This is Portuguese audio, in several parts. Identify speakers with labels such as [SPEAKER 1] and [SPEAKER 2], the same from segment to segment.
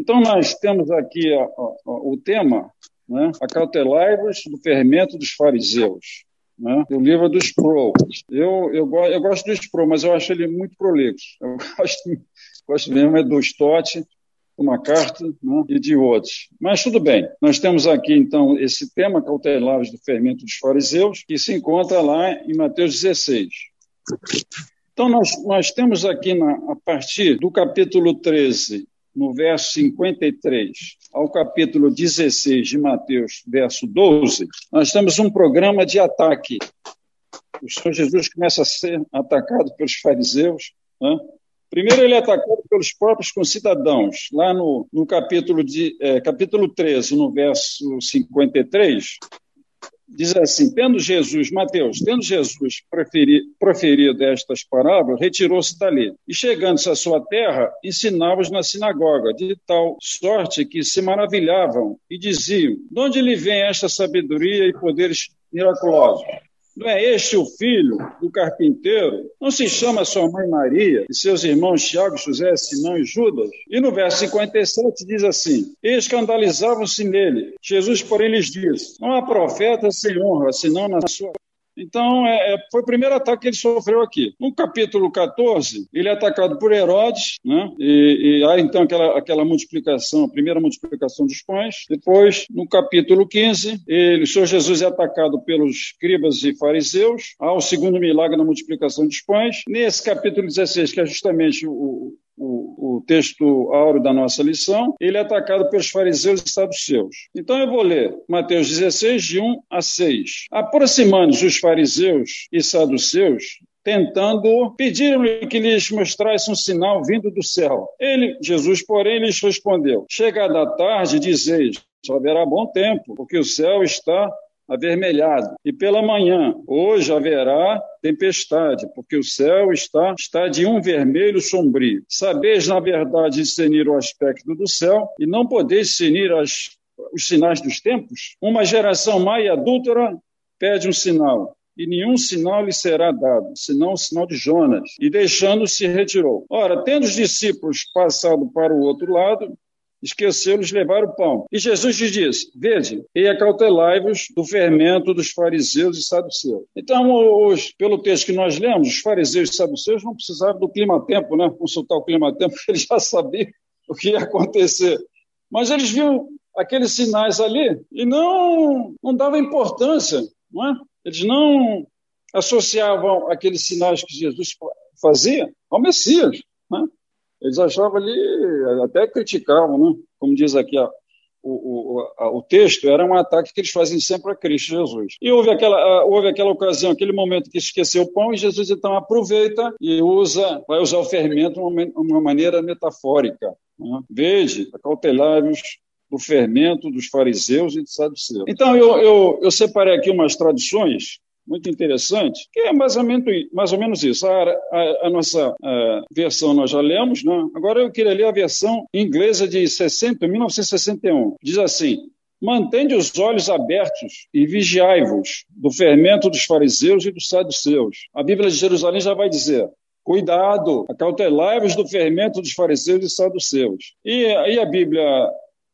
[SPEAKER 1] Então, nós temos aqui a, a, o tema, né? acautelai-vos do fermento dos fariseus, né? do livro do Sproul. Eu, eu, eu gosto do Sproul, mas eu acho ele muito prolixo. Eu gosto, gosto mesmo é do Stott, do McCarthy né? e de outros. Mas tudo bem, nós temos aqui então esse tema, cautelai-vos do fermento dos fariseus, que se encontra lá em Mateus 16. Então, nós, nós temos aqui, na, a partir do capítulo 13 no verso 53 ao capítulo 16 de Mateus, verso 12, nós temos um programa de ataque. O Senhor Jesus começa a ser atacado pelos fariseus. Né? Primeiro, ele é atacado pelos próprios concidadãos. Lá no, no capítulo, de, é, capítulo 13, no verso 53, diz assim: tendo Jesus, Mateus, tendo Jesus preferi, proferido estas parábolas, retirou-se dali. E chegando-se à sua terra, ensinava-os na sinagoga, de tal sorte que se maravilhavam e diziam: De onde lhe vem esta sabedoria e poderes miraculosos? Não é este o filho do carpinteiro? Não se chama sua mãe Maria e seus irmãos Tiago, José, Simão e Judas? E no verso 57 diz assim: Escandalizavam-se nele. Jesus, porém, lhes disse: Não há profeta sem honra, senão na sua então, é, é, foi o primeiro ataque que ele sofreu aqui. No capítulo 14, ele é atacado por Herodes, né? e, e há então aquela, aquela multiplicação, a primeira multiplicação dos pães. Depois, no capítulo 15, ele, o Senhor Jesus é atacado pelos escribas e fariseus. Há o segundo milagre na multiplicação dos pães. Nesse capítulo 16, que é justamente o, o, o, texto áureo da nossa lição, ele é atacado pelos fariseus e saduceus. Então eu vou ler Mateus 16, de 1 a 6. Aproximando-se os fariseus e saduceus, tentando, pediram-lhe que lhes mostrasse um sinal vindo do céu. Ele, Jesus, porém, lhes respondeu: Chegada a tarde, dizeis, só haverá bom tempo, porque o céu está avermelhado. E pela manhã, hoje haverá tempestade, porque o céu está, está de um vermelho sombrio. Sabeis, na verdade, discernir o aspecto do céu e não podeis discernir as, os sinais dos tempos? Uma geração má e adúltera pede um sinal, e nenhum sinal lhe será dado, senão o sinal de Jonas. E deixando-se, retirou. Ora, tendo os discípulos passado para o outro lado, esqueceu-lhes levar o pão. E Jesus lhes disse: Vede, e acautelai-vos do fermento dos fariseus e saduceus. Então, hoje, pelo texto que nós lemos, os fariseus e saduceus não precisavam do clima-tempo, né? consultar o clima-tempo, eles já sabiam o que ia acontecer. Mas eles viam aqueles sinais ali e não, não davam importância, não é? Eles não associavam aqueles sinais que Jesus fazia ao Messias. Né? Eles achavam ali, até criticavam, né? como diz aqui o, o, a, o, texto, era um ataque que eles fazem sempre a Cristo Jesus. E houve aquela, houve aquela ocasião, aquele momento que esqueceu o pão, e Jesus então aproveita e usa, vai usar o fermento de uma, uma maneira metafórica. Né? Veja, acautelai-vos do fermento dos fariseus e dos saduceus. Então, eu, eu, eu separei aqui umas traduções muito interessante, que é mais ou menos, mais ou menos isso. A, a, a nossa a versão nós já lemos, né? agora eu queria ler a versão inglesa de 60, 1961. Diz assim: Mantende os olhos abertos e vigiai-vos do fermento dos fariseus e dos saduceus. A Bíblia de Jerusalém já vai dizer: Cuidado, acautelai-vos do fermento dos fariseus e saduceus. E aí a Bíblia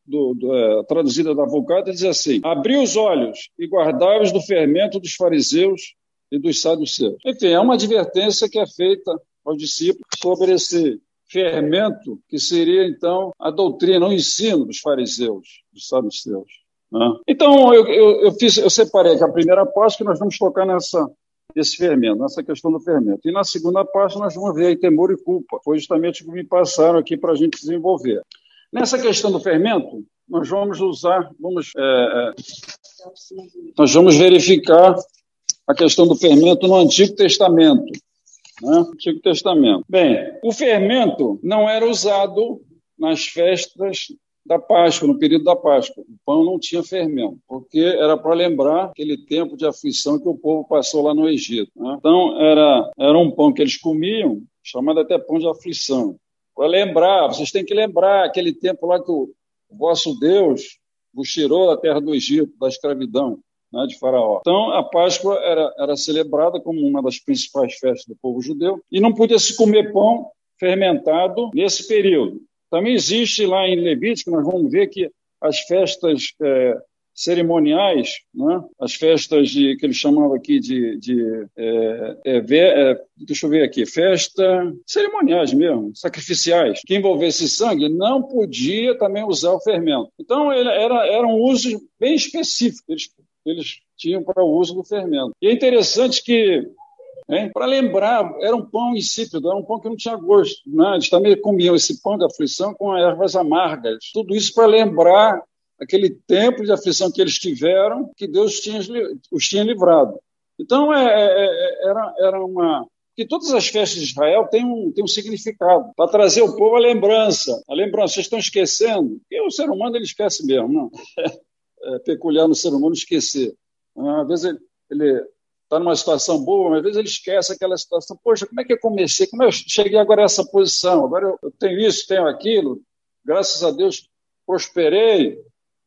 [SPEAKER 1] do, do, é, traduzida da Vulgata, diz assim: Abri os olhos e guardai-os do fermento dos fariseus e dos saduceus. Enfim, é uma advertência que é feita aos discípulos sobre esse fermento que seria, então, a doutrina, o ensino dos fariseus, dos saduceus. Né? Então, eu, eu, eu, fiz, eu separei aqui a primeira parte que nós vamos tocar nessa, esse fermento, nessa questão do fermento. E na segunda parte nós vamos ver aí temor e culpa. Foi justamente o que me passaram aqui para a gente desenvolver. Nessa questão do fermento, nós vamos usar, vamos, é, é, nós vamos verificar a questão do fermento no Antigo Testamento. Né? Antigo Testamento. Bem, o fermento não era usado nas festas da Páscoa, no período da Páscoa. O pão não tinha fermento, porque era para lembrar aquele tempo de aflição que o povo passou lá no Egito. Né? Então, era, era um pão que eles comiam, chamado até pão de aflição para lembrar, vocês têm que lembrar aquele tempo lá que o, vosso Deus vos tirou da terra do Egito, da escravidão. né, de Faraó. Então, a Páscoa era, era celebrada como uma das principais festas do povo judeu e não podia se comer pão fermentado nesse período. Também existe lá em Levítico, nós vamos ver que as festas é, cerimoniais, né? as festas de, que eles chamavam aqui de, de é, é, é, deixa eu ver aqui, festa cerimoniais mesmo, sacrificiais, que envolvesse sangue, não podia também usar o fermento. Então era, era um uso bem específico, eles, eles tinham para o uso do fermento. E é interessante que para lembrar, era um pão insípido, era um pão que não tinha gosto. Né? Eles também comiam esse pão da aflição com ervas amargas. Tudo isso para lembrar aquele tempo de aflição que eles tiveram, que Deus tinha, os tinha livrado. Então, é, é, é, era, era uma. Que todas as festas de Israel têm um, têm um significado, para trazer o povo a lembrança. A lembrança, vocês estão esquecendo? E o ser humano ele esquece mesmo, não? É, peculiar no ser humano esquecer. Às vezes ele está numa situação boa, mas às vezes ele esquece aquela situação. Poxa, como é que eu comecei? Como é eu cheguei agora a essa posição? Agora eu, eu tenho isso, tenho aquilo. Graças a Deus prosperei.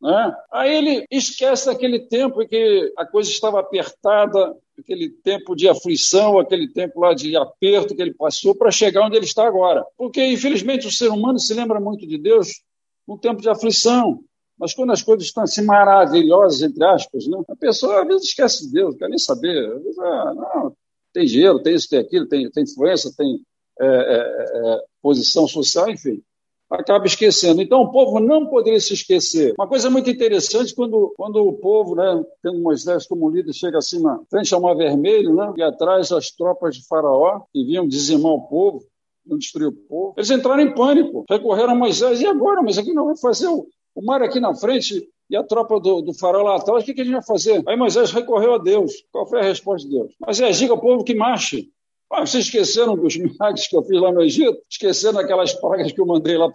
[SPEAKER 1] Né? Aí ele esquece daquele tempo em que a coisa estava apertada, aquele tempo de aflição, aquele tempo lá de aperto que ele passou para chegar onde ele está agora. Porque, infelizmente, o ser humano se lembra muito de Deus num tempo de aflição. Mas quando as coisas estão assim maravilhosas, entre aspas, né? a pessoa às vezes esquece de Deus, não quer nem saber. Às vezes, ah, não, tem dinheiro, tem isso, tem aquilo, tem, tem influência, tem é, é, é, posição social, enfim acaba esquecendo. Então, o povo não poderia se esquecer. Uma coisa muito interessante, quando, quando o povo, né, tendo Moisés como líder, chega assim na frente ao Mar Vermelho, né, e atrás as tropas de Faraó, que vinham dizimar o povo, destruir o povo, eles entraram em pânico, recorreram a Moisés, e agora? Mas aqui não vai fazer o, o mar aqui na frente e a tropa do, do faraó lá atrás, o que, que a gente vai fazer? Aí Moisés recorreu a Deus. Qual foi a resposta de Deus? Mas é, diga ao povo que marche. Ah, vocês esqueceram dos milagres que eu fiz lá no Egito? Esqueceram daquelas pragas que eu mandei lá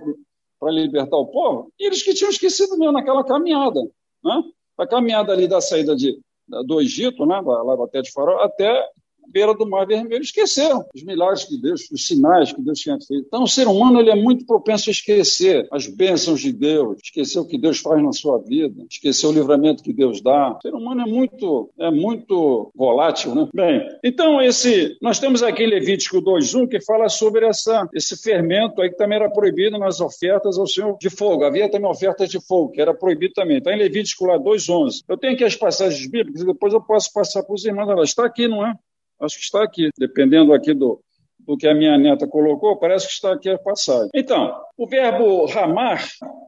[SPEAKER 1] para libertar o povo? E eles que tinham esquecido mesmo naquela caminhada. Né? A caminhada ali da saída de, do Egito, né? lá até de Faraó, até beira do Mar Vermelho, esqueceram os milagres que Deus, os sinais que Deus tinha feito. Então, o ser humano ele é muito propenso a esquecer as bênçãos de Deus, esquecer o que Deus faz na sua vida, esquecer o livramento que Deus dá. O ser humano é muito, é muito volátil, né? Bem, então esse, nós temos aqui Levítico 2:1 que fala sobre essa, esse fermento aí que também era proibido nas ofertas ao Senhor de fogo. Havia também ofertas de fogo que era proibido também. Está em Levítico lá 2:11. Eu tenho aqui as passagens bíblicas e depois eu posso passar para os irmãos. Ela está aqui, não é? Acho que está aqui, dependendo aqui do, do que a minha neta colocou, parece que está aqui a passagem. Então, o verbo ramar,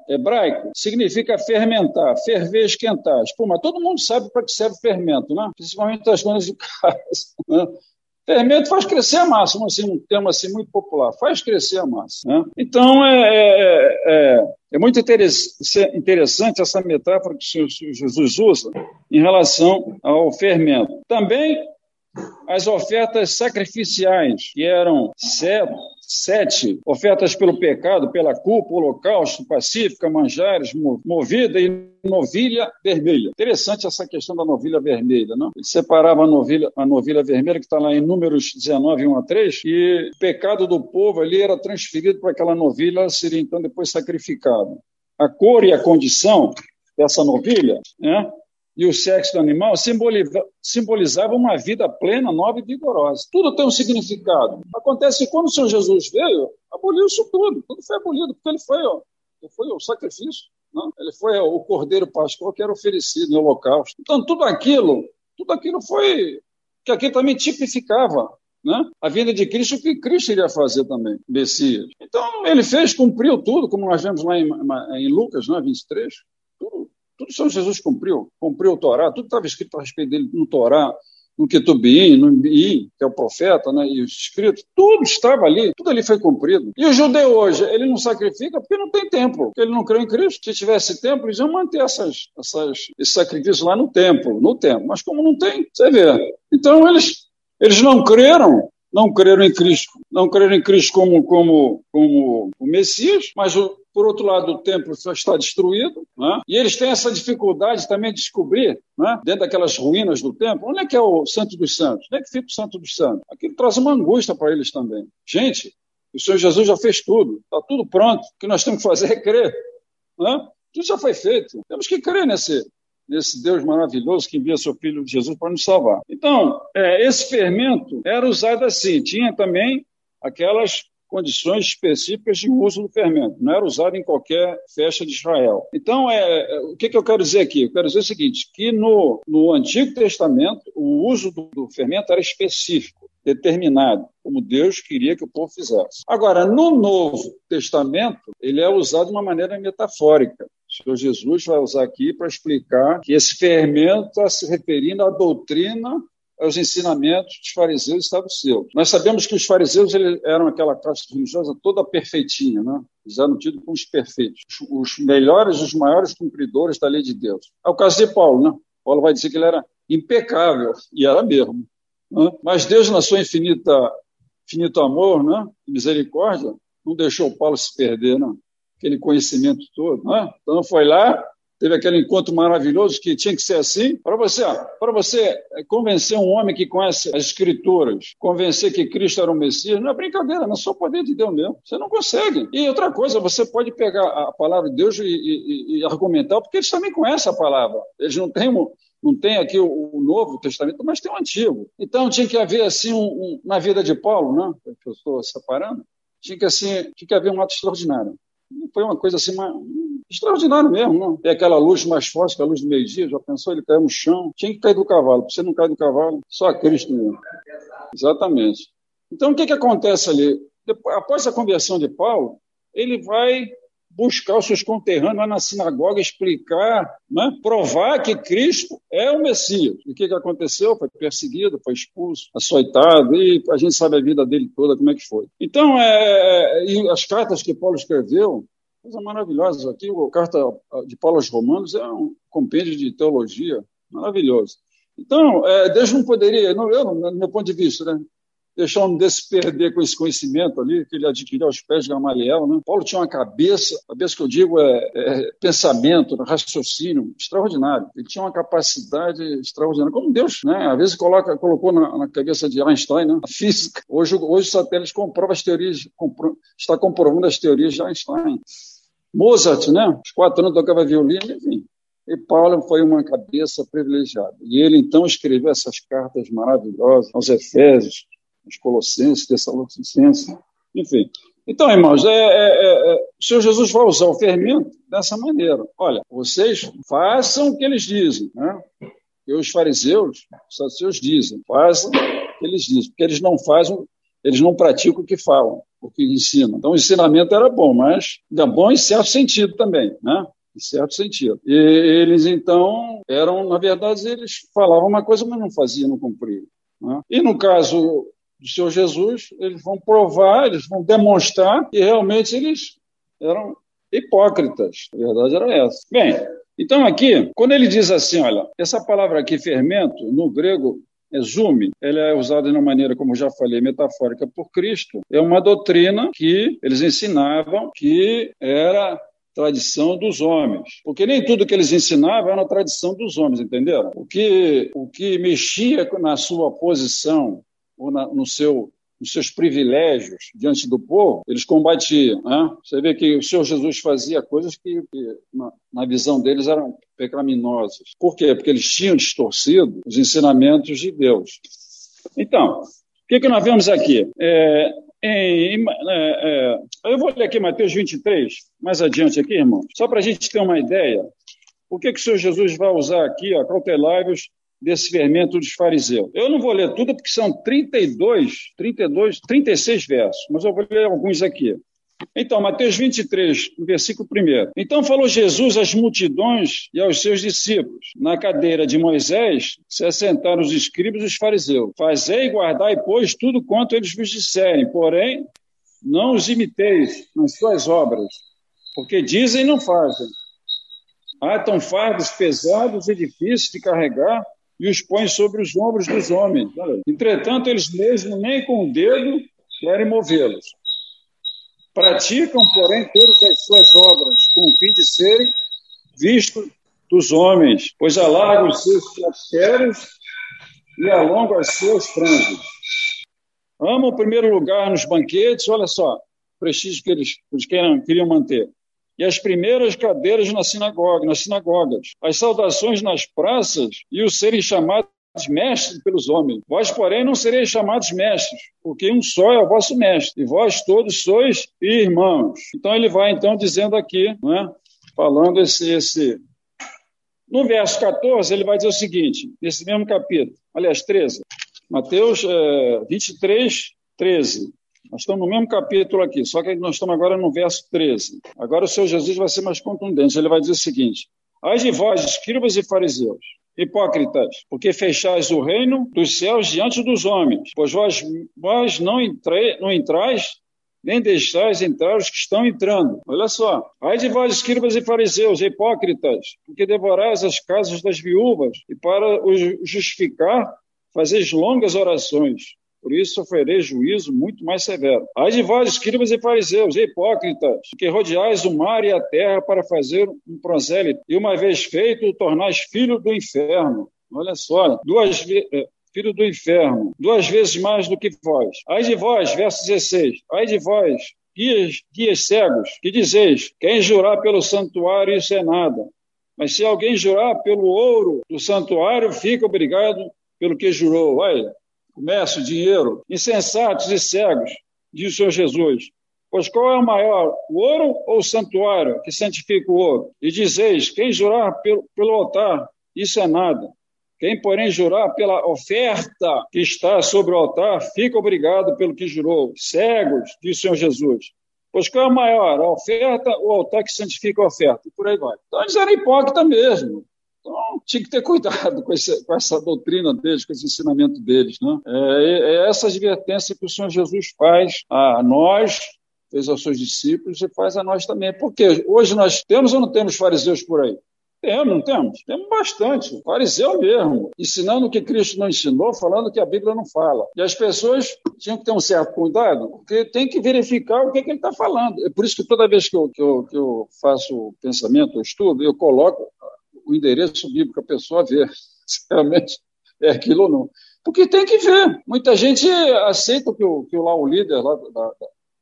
[SPEAKER 1] hebraico, significa fermentar, ferver, esquentar. Espuma. Todo mundo sabe para que serve fermento, né? principalmente as coisas de casa. Né? Fermento faz crescer a massa, assim, um termo assim muito popular, faz crescer a massa. Né? Então, é, é, é, é muito interessante essa metáfora que Jesus usa em relação ao fermento. Também as ofertas sacrificiais, que eram sete, sete ofertas pelo pecado, pela culpa, holocausto, pacífica, manjares, movida e novilha vermelha. Interessante essa questão da novilha vermelha, não? Ele separava a novilha, a novilha vermelha, que está lá em Números 19, 1 a 3, e o pecado do povo ali era transferido para aquela novilha, seria então depois sacrificada. A cor e a condição dessa novilha, né? E o sexo do animal simboliza, uma vida plena, nova e vigorosa. Tudo tem um significado. Acontece que quando o Senhor Jesus veio, aboliu isso tudo. Tudo foi abolido, porque ele foi, ó, ele foi o sacrifício. Não? Ele foi ó, o cordeiro pascal que era oferecido no holocausto. Então, tudo aquilo, tudo aquilo foi que aqui também tipificava né? a vinda de Cristo, o que Cristo iria fazer também, Messias. Então, ele fez, cumpriu tudo, como nós vemos lá em, em Lucas né, 23, tudo, Senhor Jesus cumpriu, cumpriu o Torá, tudo estava escrito a respeito dele no Torá, no Ketubim, no Bi, que é o profeta, né, e os escritos, tudo estava ali, tudo ali foi cumprido. E o judeu hoje, ele não sacrifica porque não tem templo, porque ele não crê em Cristo. Se tivesse templo, eles iam manter essas, essas, esses sacrifícios lá no templo, no templo. Mas como não tem, você vê. Então eles, eles não creram, não creram em Cristo, não creram em Cristo como, como, como o Messias, mas o, por outro lado, o templo só está destruído, né? e eles têm essa dificuldade também de descobrir, né? dentro daquelas ruínas do templo, onde é que é o Santo dos Santos? Onde é que fica o Santo dos Santos? Aquilo traz uma angústia para eles também. Gente, o Senhor Jesus já fez tudo, está tudo pronto. O que nós temos que fazer é crer. Né? Tudo já foi feito. Temos que crer nesse, nesse Deus maravilhoso que envia seu Filho Jesus para nos salvar. Então, é, esse fermento era usado assim. Tinha também aquelas condições específicas de uso do fermento, não era usado em qualquer festa de Israel. Então, é, é, o que, que eu quero dizer aqui? Eu quero dizer o seguinte, que no, no Antigo Testamento, o uso do, do fermento era específico, determinado, como Deus queria que o povo fizesse. Agora, no Novo Testamento, ele é usado de uma maneira metafórica. Senhor Jesus vai usar aqui para explicar que esse fermento está se referindo à doutrina aos ensinamentos dos fariseus e saduceus. Nós sabemos que os fariseus eram aquela classe religiosa toda perfeitinha, né? eles eram tidos como os perfeitos, os melhores, os maiores cumpridores da lei de Deus. É o caso de Paulo, né? Paulo vai dizer que ele era impecável, e era mesmo. Né? Mas Deus, na sua infinita, infinito amor né? e misericórdia, não deixou Paulo se perder, não. Aquele conhecimento todo. Né? Então foi lá, teve aquele encontro maravilhoso que tinha que ser assim. Para você, para você eh, convencer um homem que conhece as escrituras, convencer que Cristo era o Messias, não é brincadeira, não é só o poder de Deus mesmo. Você não consegue. E outra coisa, você pode pegar a palavra de Deus e, e, e argumentar, porque eles também conhecem a palavra. Eles não têm não tem aqui o, o, Novo Testamento, mas tem o Antigo. Então tinha que haver assim um, um, na vida de Paulo, né? Que eu estou separando, tinha que assim, tinha que haver um ato extraordinário. Foi uma coisa assim, uma, extraordinário mesmo, não? Tem aquela luz mais forte que a luz do meio-dia, já pensou? Ele caiu no chão, tinha que cair do cavalo. Você não cai do cavalo, só Cristo mesmo. Exatamente. Então, o que, que acontece ali? Depois, após a conversão de Paulo, ele vai buscar os seus conterrâneos lá na sinagoga, explicar, né? provar que Cristo é o Messias. E o que, que aconteceu? Foi perseguido, foi expulso, açoitado, e a gente sabe a vida dele toda, como é que foi. Então, é, é as cartas que Paulo escreveu, coisa maravilhosa. Aqui, a carta de Paulo aos Romanos é um compêndio de teologia maravilhoso. Então, é, Deus não poderia, não, eu, no meu ponto de vista, né, deixar um desse perder com esse conhecimento ali, que ele adquiriu aos pés de Gamaliel. Né? Paulo tinha uma cabeça, cabeça que eu digo é, é pensamento, raciocínio extraordinário. Ele tinha uma capacidade extraordinária, como Deus, né? Às vezes coloca, colocou na, na cabeça de Einstein, né? A física. Hoje, hoje os satélites comprovam as teorias, compro, está comprovando as teorias de Einstein. Mozart, né? Os quatro anos tocava violino, enfim. E Paulo foi uma cabeça privilegiada. E ele então escreveu essas cartas maravilhosas aos Efésios, aos Colossenses, Tessalonicenses, enfim. Então, irmãos, é, é, é, o Senhor Jesus vai usar o fermento dessa maneira. Olha, vocês façam o que eles dizem, né? E os fariseus, os saduceus dizem, façam o que eles dizem, porque eles não fazem, eles não praticam o que falam o que ensina. Então, o ensinamento era bom, mas era bom em certo sentido também, né? Em certo sentido. E eles, então, eram, na verdade, eles falavam uma coisa, mas não faziam, não cumpriam. Né? E no caso do Senhor Jesus, eles vão provar, eles vão demonstrar que realmente eles eram hipócritas. A verdade era essa. Bem, então aqui, quando ele diz assim, olha, essa palavra aqui, fermento, no grego Exume, ele é usado de uma maneira, como já falei, metafórica por Cristo. É uma doutrina que eles ensinavam que era tradição dos homens. Porque nem tudo que eles ensinavam era tradição dos homens, entenderam? O que, o que mexia na sua posição ou na, no seu os seus privilégios diante do povo, eles combatiam. Né? Você vê que o Senhor Jesus fazia coisas que, que na, na, visão deles, eram pecaminosas. Por quê? Porque eles tinham distorcido os ensinamentos de Deus. Então, o que, que nós vemos aqui? É, em, é, é, eu vou ler aqui Mateus 23, mais adiante aqui, irmão, só para a gente ter uma ideia. O que, que o Senhor Jesus vai usar aqui? Cautelai-vos desse fermento dos fariseus. Eu não vou ler tudo porque são 32, 32, 36 versos, mas eu vou ler alguns aqui. Então, Mateus 23, versículo 1. Então falou Jesus às multidões e aos seus discípulos. Na cadeira de Moisés se assentaram os escribas e os fariseus. Fazei e guardai, pois, tudo quanto eles vos disserem, porém, não os imiteis nas suas obras, porque dizem e não fazem. Há tão fardos pesados e difíceis de carregar, e os põe sobre os ombros dos homens. Entretanto, eles mesmos nem com o dedo querem movê-los. Praticam, porém, todas as suas obras com o fim de serem vistos dos homens, pois alargam os seus cratérios e alongam os seus frangos. Amam o primeiro lugar nos banquetes, olha só, o prestígio que eles, eles queriam, queriam manter. E as primeiras cadeiras na sinagoga, nas sinagogas, as saudações nas praças e os serem chamados mestres pelos homens. Vós, porém, não sereis chamados mestres, porque um só é o vosso mestre, e vós todos sois irmãos. Então ele vai então dizendo aqui, né, falando esse, esse no verso 14, ele vai dizer o seguinte, nesse mesmo capítulo, aliás, 13, Mateus é, 23, 13. Nós estamos no mesmo capítulo aqui, só que nós estamos agora no verso 13. Agora o Senhor Jesus vai ser mais contundente. Ele vai dizer o seguinte: Ai de vós, escribas e fariseus, hipócritas, porque fechais o reino dos céus diante dos homens, pois vós, vós não, entre, não entrais nem deixais entrar os que estão entrando. Olha só. Ai de vós, escribas e fariseus, hipócritas, porque devorais as casas das viúvas, e para os justificar, fazeis longas orações. Por isso sofrerei juízo muito mais severo. Ai de vós, escribas e fariseus, hipócritas, que rodeais o mar e a terra para fazer um prosélito, e uma vez feito, o tornais filho do inferno. Olha só, duas vezes. É, filho do inferno, duas vezes mais do que vós. Ai de vós, verso 16, ai de vós, guias, guias cegos, que dizeis, quem jurar pelo santuário, isso é nada. Mas se alguém jurar pelo ouro do santuário, fica obrigado pelo que jurou. Olha, comércio, dinheiro, insensatos e cegos, diz o Senhor Jesus. Pois qual é o maior, o ouro ou o santuário que santifica o ouro? E dizeis, quem jurar pelo, pelo altar, isso é nada. Quem, porém, jurar pela oferta que está sobre o altar, fica obrigado pelo que jurou. Cegos, diz o Senhor Jesus. Pois qual é o maior, a oferta ou o altar que santifica a oferta? E por aí vai. Então, eles eram hipócritas mesmo. Então, tinha que ter cuidado com, esse, com, essa doutrina deles, com esse ensinamento deles. Né? É, é essa advertência que o Senhor Jesus faz a nós, fez aos seus discípulos e faz a nós também. Porque hoje nós temos ou não temos fariseus por aí? Temos, não temos? Temos bastante. Fariseu mesmo, ensinando o que Cristo não ensinou, falando que a Bíblia não fala. E as pessoas tinham que ter um certo cuidado, porque tem que verificar o que, é que ele está falando. É por isso que toda vez que eu, que eu, que eu faço pensamento, eu estudo, eu coloco o endereço bíblico a pessoa ver se realmente é aquilo ou não. Porque tem que ver. Muita gente aceita que o, que lá o líder lá da,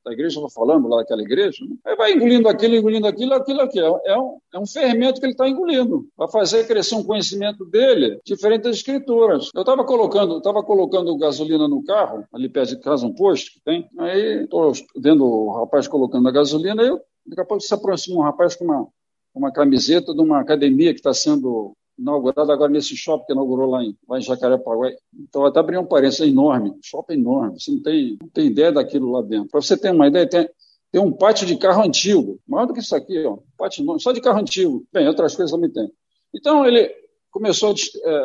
[SPEAKER 1] da igreja, estou falando lá daquela igreja, né? vai engolindo aquilo, engolindo aquilo, aquilo aqui. É, é um, é um fermento que ele está engolindo, para fazer crescer um conhecimento dele diferente das escrituras. Eu estava colocando, estava colocando gasolina no carro, ali perto de casa, um posto que tem, aí estou vendo o rapaz colocando a gasolina, aí eu, daqui a pouco se aproxima um rapaz com uma, uma camiseta de uma academia que está sendo inaugurado agora nesse shopping que inaugurou lá em, lá em Jacarepaguá. Então, até abrir um parênteses, é enorme, shopping enorme, você não tem, não tem ideia daquilo lá dentro. Para você ter uma ideia, tem, tem um pátio de carro antigo, maior do que isso aqui, ó, pátio enorme, só de carro antigo. Bem, outras coisas também tem. Então, ele começou a,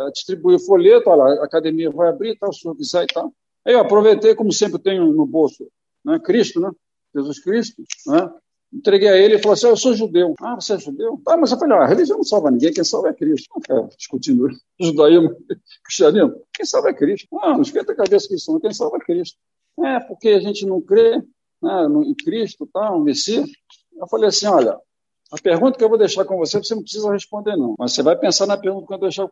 [SPEAKER 1] é, distribuir folheto, olha, a academia vai abrir, tal, senhor quiser e tal. Aí eu aproveitei, como sempre tenho no bolso, né, Cristo, né, Jesus Cristo, né, Entreguei a ele e falou assim: Eu sou judeu. Ah, você é judeu? Ah, mas eu falei: ah, a religião não salva ninguém, quem salva é Cristo. Não discutindo judaísmo, cristianismo. Quem salva é Cristo. Ah, não esquenta a cabeça cristã, quem salva é Cristo. É, porque a gente não crê né, em Cristo, tá, um Messias. Eu falei assim: olha, a pergunta que eu vou deixar com você, você não precisa responder, não. Mas você vai pensar na pergunta que eu vou deixar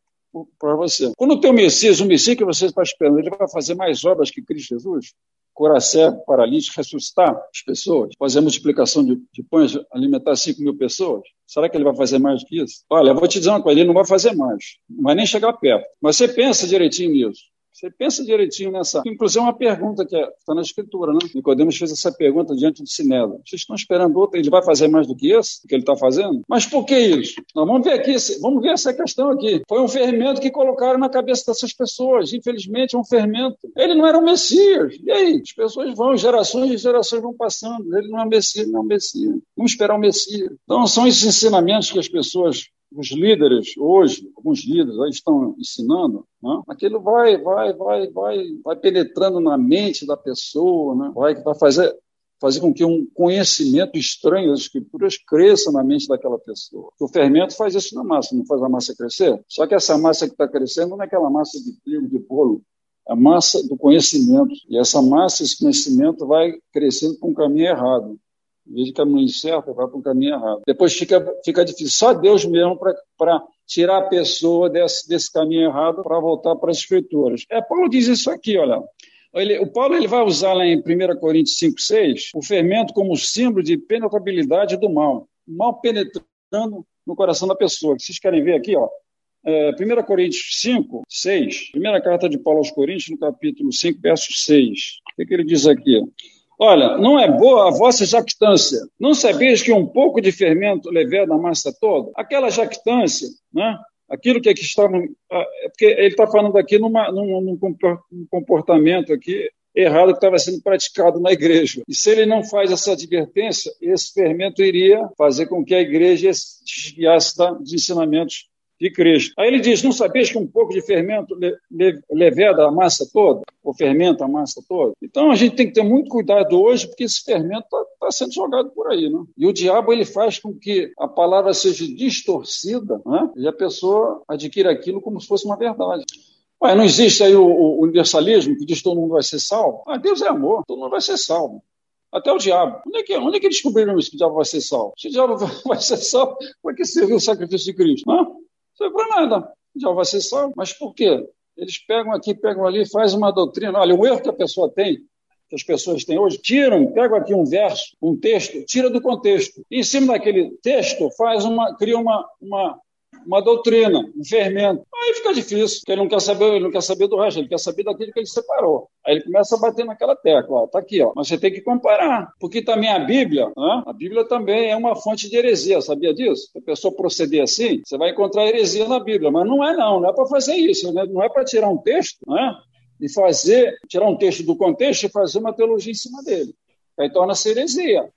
[SPEAKER 1] para você. Quando o teu Messias, o Messias que você está esperando, ele vai fazer mais obras que Cristo Jesus? Curar cego, paralítico, ressuscitar as pessoas, fazer multiplicação de, de pães, alimentar 5 mil pessoas? Será que ele vai fazer mais do que isso? Olha, eu vou te dizer uma coisa, ele não vai fazer mais, não vai nem chegar perto. Mas você pensa direitinho nisso. Você pensa direitinho nessa. Inclusive, é uma pergunta que é, está na Escritura, né? Nicodemos fez essa pergunta diante do Sinédrio. Vocês estão esperando outra? Ele vai fazer mais do que esse que ele está fazendo? Mas por que isso? Nós vamos ver aqui, vamos ver essa questão aqui. Foi um fermento que colocaram na cabeça dessas pessoas. Infelizmente, é um fermento. Ele não era um Messias. E aí? As pessoas vão, gerações e gerações vão passando. Ele não é um Messias, não é um Messias. Vamos esperar o um Messias. Então, são esses ensinamentos que as pessoas os líderes hoje, alguns líderes aí estão ensinando, né? aquilo vai, vai, vai, vai, vai penetrando na mente da pessoa, né? vai, vai fazer, fazer com que um conhecimento estranho das escrituras cresça na mente daquela pessoa. O fermento faz isso na massa, não faz a massa crescer. Só que essa massa que está crescendo não é aquela massa de trigo, de bolo, é a massa do conhecimento. E essa massa, esse conhecimento vai crescendo para um caminho errado. De caminho certo, vai para um caminho errado. Depois fica, fica difícil. Só Deus mesmo para tirar a pessoa desse, desse caminho errado para voltar para as Escrituras. É, Paulo diz isso aqui, olha. Ele, o Paulo ele vai usar lá em 1 Coríntios 5, 6 o fermento como símbolo de penetrabilidade do mal. mal penetrando no coração da pessoa. Vocês querem ver aqui, ó, é, 1 Coríntios 5, 6, primeira carta de Paulo aos Coríntios, no capítulo 5, verso 6. O que, que ele diz aqui? Olha, não é boa a vossa jactância. Não sabeis que um pouco de fermento leveda a massa toda? Aquela jactância, né? aquilo que aqui estava. Ah, é porque ele está falando aqui numa, num, num comportamento aqui errado que estava sendo praticado na igreja. E se ele não faz essa advertência, esse fermento iria fazer com que a igreja desviasse dos ensinamentos de Cristo. Aí ele diz: Não sabias que um pouco de fermento leveda a massa toda? Ou fermenta a massa toda? Então a gente tem que ter muito cuidado hoje, porque esse fermento está tá sendo jogado por aí. Né? E o diabo ele faz com que a palavra seja distorcida né? e a pessoa adquira aquilo como se fosse uma verdade. Ué, não existe aí o, o, universalismo que diz que todo mundo vai ser salvo? Ah, Deus é amor, todo mundo vai ser salvo. Até o diabo. Onde é que, onde é que descobriram isso que o diabo vai ser salvo? Se o diabo vai ser salvo, para que serviu o sacrifício de Cristo? Não? Não para nada. Já vai ser. Mas por quê? Eles pegam aqui, pegam ali, fazem uma doutrina. Olha, o erro que a pessoa tem, que as pessoas têm hoje, tiram, pegam aqui um verso, um texto, tira do contexto. E em cima daquele texto, faz uma, cria uma, uma, uma doutrina, um fermento. Aí fica difícil, porque ele não quer saber, ele não quer saber do resto, ele quer saber daquilo que ele separou. Aí ele começa a bater naquela tecla, ó, tá aqui, ó. Mas você tem que comparar, porque também a Bíblia, né? a Bíblia também é uma fonte de heresia, sabia disso? Se a pessoa proceder assim, você vai encontrar heresia na Bíblia, mas não é não, não é para fazer isso, né? não é para tirar um texto, né? E fazer, tirar um texto do contexto e fazer uma teologia em cima dele. Aí torna-se heresia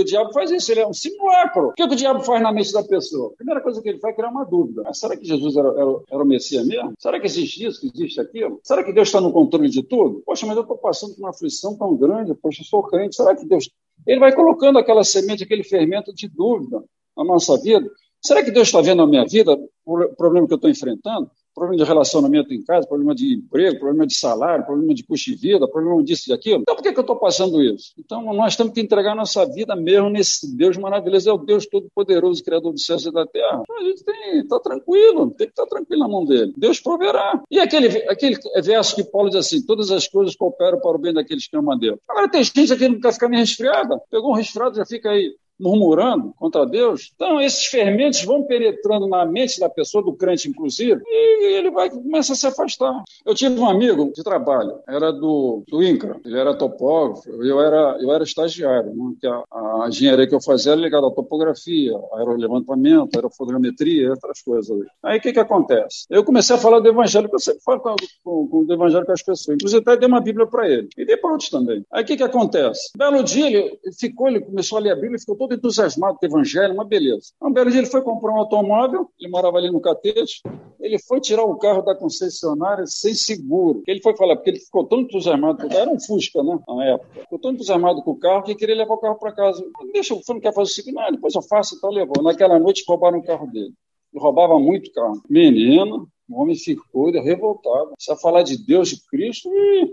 [SPEAKER 1] o diabo faz isso, ele é um simulacro. O que, que, o diabo faz na mente da pessoa? A primeira coisa que ele faz é criar uma dúvida. Será que Jesus era, era, era, o Messias mesmo? Será que existe isso, que existe aquilo? Será que Deus está no controle de tudo? Poxa, mas eu estou passando por uma aflição tão grande, poxa, eu sou crente, será que Deus... Ele vai colocando aquela semente, aquele fermento de dúvida na nossa vida. Será que Deus está vendo a minha vida, o problema que eu estou enfrentando? Problema de relacionamento em casa, problema de emprego, problema de salário, problema de custo de vida, problema disso e daquilo. Então, por que, que eu estou passando isso? Então, nós temos que entregar nossa vida mesmo nesse Deus maravilhoso, é o Deus Todo-Poderoso, Criador dos céus e da terra. Então, a gente tem, está tranquilo, tem que estar tá tranquilo na mão dele. Deus proverá. E aquele, aquele verso que Paulo diz assim: todas as coisas cooperam para o bem daqueles que amam a Deus. Agora, tem gente aqui que não quer ficar nem resfriada, pegou um resfriado, já fica aí murmurando contra Deus. Então, esses fermentos vão penetrando na mente da pessoa, do crente inclusive, e ele vai começar a se afastar. Eu tive um amigo de trabalho, era do, do INCRA, ele era topógrafo, eu era, eu era estagiário, né? que a, a, engenharia que eu fazia era ligada à topografia, aerolevantamento, aerofotogrametria, outras coisas. Aí o que, que acontece? Eu comecei a falar do evangelho, eu sempre falo com, com, com o evangelho com as pessoas, inclusive até dei uma Bíblia para ele, e dei para outros também. Aí o que, que acontece? Belo dia ele ficou, ele começou a ler a Bíblia e ficou todo todo entusiasmado com o evangelho, uma beleza. Um belo dia ele foi comprar um automóvel, ele morava ali no Catete, ele foi tirar o carro da concessionária sem seguro. Ele foi falar, porque ele ficou tão entusiasmado o era um Fusca, né, na época. Ficou tão entusiasmado com o carro que queria levar o carro para casa. Deixa, você não quer fazer o seguinte? Não, depois eu faço, então levou. Naquela noite roubaram o carro dele. Roubava muito carro. Menino, o homem ficou revoltado. Você vai falar de Deus, de Cristo,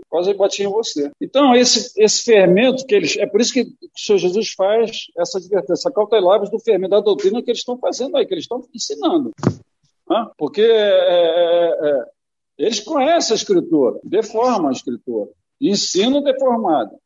[SPEAKER 1] quase batia em você. Então, esse, esse fermento que eles. É por isso que o Senhor Jesus faz essa advertência, cauteláveis do fermento da doutrina que eles estão fazendo aí, que eles estão ensinando. Né? Porque é, é, é, eles conhecem a Escritura, deformam a Escritura, ensinam deformado.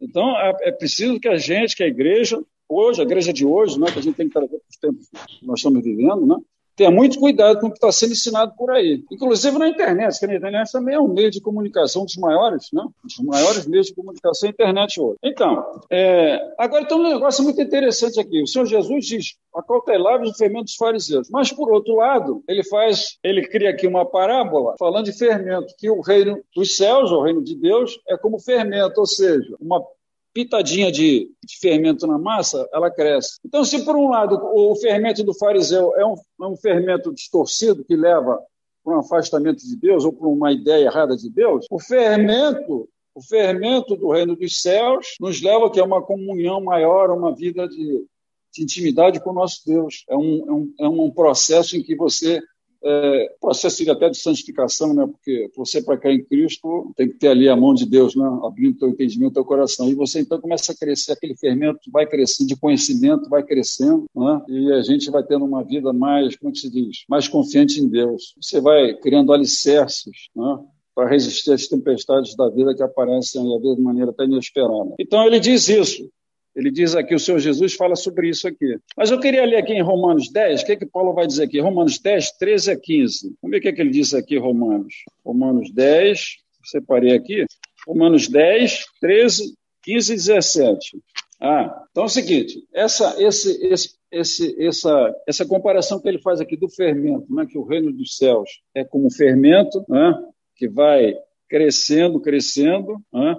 [SPEAKER 1] Então, é, é preciso que a gente, que a igreja, hoje, a igreja de hoje, né, que a gente tem que trazer para os tempos que nós estamos vivendo, né, tenha muito cuidado com o que está sendo ensinado por aí. Inclusive na internet, que a internet também é um meio de comunicação dos maiores, né? Dos maiores meios de comunicação a internet hoje. Então, é, agora tem um negócio muito interessante aqui. O Senhor Jesus diz, acauteláveis o fermento dos fariseus. Mas, por outro lado, ele faz, ele cria aqui uma parábola falando de fermento, que o reino dos céus, o reino de Deus, é como fermento, ou seja, uma pitadinha de, de, fermento na massa, ela cresce. Então, se por um lado o fermento do fariseu é um, é um fermento distorcido que leva para um afastamento de Deus ou para uma ideia errada de Deus, o fermento o fermento do reino dos céus nos leva a é uma comunhão maior, uma vida de, de intimidade com o nosso Deus. É um, é um, é um processo em que você é, processo até de santificação, né? Porque você para cair em Cristo tem que ter ali a mão de Deus, né? Abrindo teu entendimento, teu coração. E você então começa a crescer, aquele fermento vai crescendo de conhecimento, vai crescendo, né? E a gente vai tendo uma vida mais, como é se diz, mais confiante em Deus. Você vai criando alicerces, né? para resistir às tempestades da vida que aparecem às vezes de maneira até inesperada. Então ele diz isso. Ele diz aqui, o Senhor Jesus fala sobre isso aqui. Mas eu queria ler aqui em Romanos 10, o que, é que Paulo vai dizer aqui? Romanos 10, 13 a 15. Vamos ver o que, é que ele diz aqui, Romanos. Romanos 10, separei aqui. Romanos 10, 13, 15 e 17. Ah, então é o seguinte, essa, esse, esse, esse, essa, essa comparação que ele faz aqui do fermento, né, que o reino dos céus é como fermento, né, que vai crescendo, crescendo, né,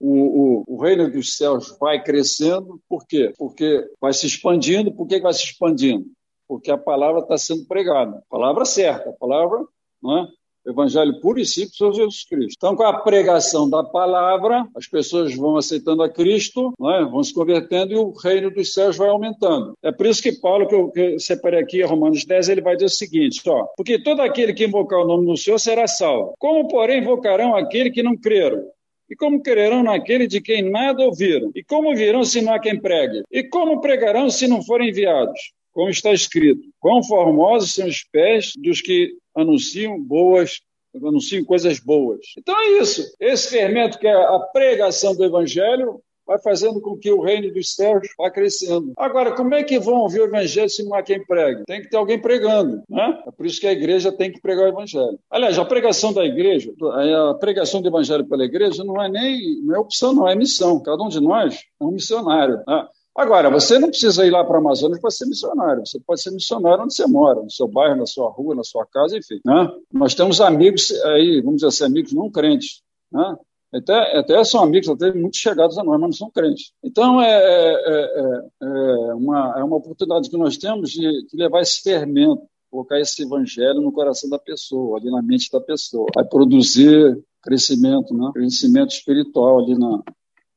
[SPEAKER 1] o, o, o, reino dos céus vai crescendo, por quê? Porque vai se expandindo. Por que vai se expandindo? Porque a palavra está sendo pregada. A palavra certa, a palavra não é? Evangelho puro e simples Jesus Cristo. Então, com a pregação da palavra, as pessoas vão aceitando a Cristo, é? vão se convertendo e o reino dos céus vai aumentando. É por isso que Paulo, que eu, que eu separei aqui, Romanos 10, ele vai dizer o seguinte: ó, porque todo aquele que invocar o nome do Senhor será salvo. Como, porém, invocarão aquele que não creram? E como crerão naquele de quem nada ouviram? E como virão se não há quem pregue? E como pregarão se não forem enviados? Como está escrito: Quão formosos são os pés dos que anunciam boas anunciam coisas boas. Então é isso. Esse fermento que é a pregação do evangelho vai fazendo com que o reino dos céus vá crescendo. Agora, como é que vão ouvir o evangelho se não há quem pregue? Tem que ter alguém pregando, né? É por isso que a igreja tem que pregar o evangelho. Aliás, a pregação da igreja, a pregação do evangelho pela igreja não é nem não é opção, não é missão. Cada um de nós é um missionário. Né? Agora, você não precisa ir lá para a Amazônia para ser missionário. Você pode ser missionário onde você mora, no seu bairro, na sua rua, na sua casa, enfim. Né? Nós temos amigos aí, vamos dizer assim, amigos não crentes. Né? Até, até são amigos, até muito chegados a nós, mas não são crentes. Então, é, é, é, é, uma, é uma oportunidade que nós temos de, de levar esse fermento, colocar esse evangelho no coração da pessoa, ali na mente da pessoa. Vai produzir crescimento, né? crescimento espiritual ali na,